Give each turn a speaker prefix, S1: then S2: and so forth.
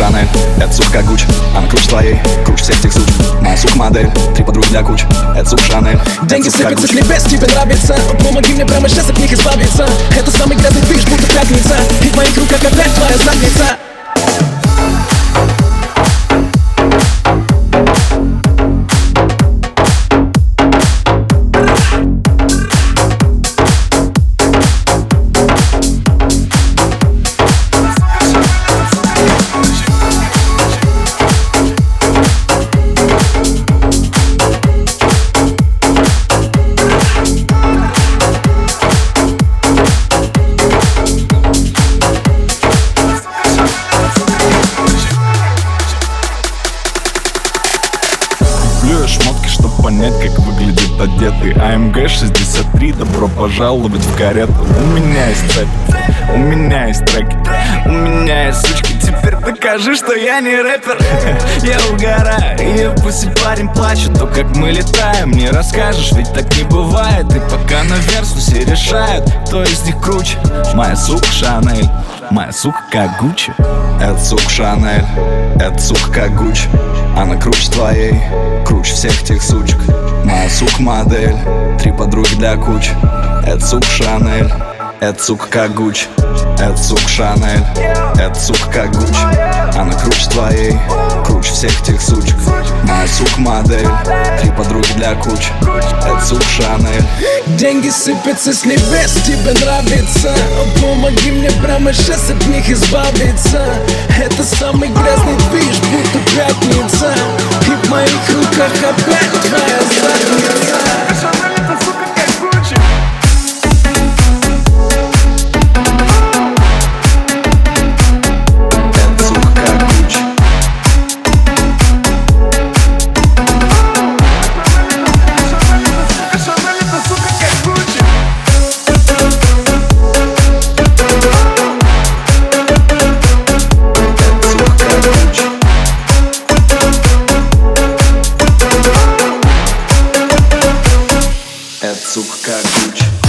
S1: Шанель, это сумка Гуч Она круче твоей, круче всех тех суч Моя сука модель, три подруги для куч Это сука Шанель,
S2: Деньги сыпятся с небес, тебе нравится Помоги мне прямо сейчас от них избавиться Это самый грязный движ, будто пятница. И в моих руках опять твоя задница
S3: Я шмотки, чтоб понять, как выглядит одетый. АМГ 63, добро пожаловать в карету. У меня есть треки, у меня есть треки У меня есть сучки, теперь докажи, что я не рэпер. Я угораю, и пусть и парень плачет То, как мы летаем, не расскажешь, ведь так не бывает. И пока на версусе решают, кто из них круче. Моя сука Шанель, моя Гуччи.
S1: Это сука Шанель, это сука как Гуч Она круче твоей, круче всех тех сучек. Моя сука модель, три подруги для куч. Это сука Шанель, это сука как Гуч Это сука Шанель, это сука как Гуч. Она круче твоей, круче всех тех сучек. Моя сука модель, три подруги для куч. Сука Шанель.
S2: Деньги сыпятся с небес, тебе нравится. Помоги мне прямо сейчас от них избавиться. Это самый грязный движ, будто пятница. И в моих руках опять твоя
S1: сука как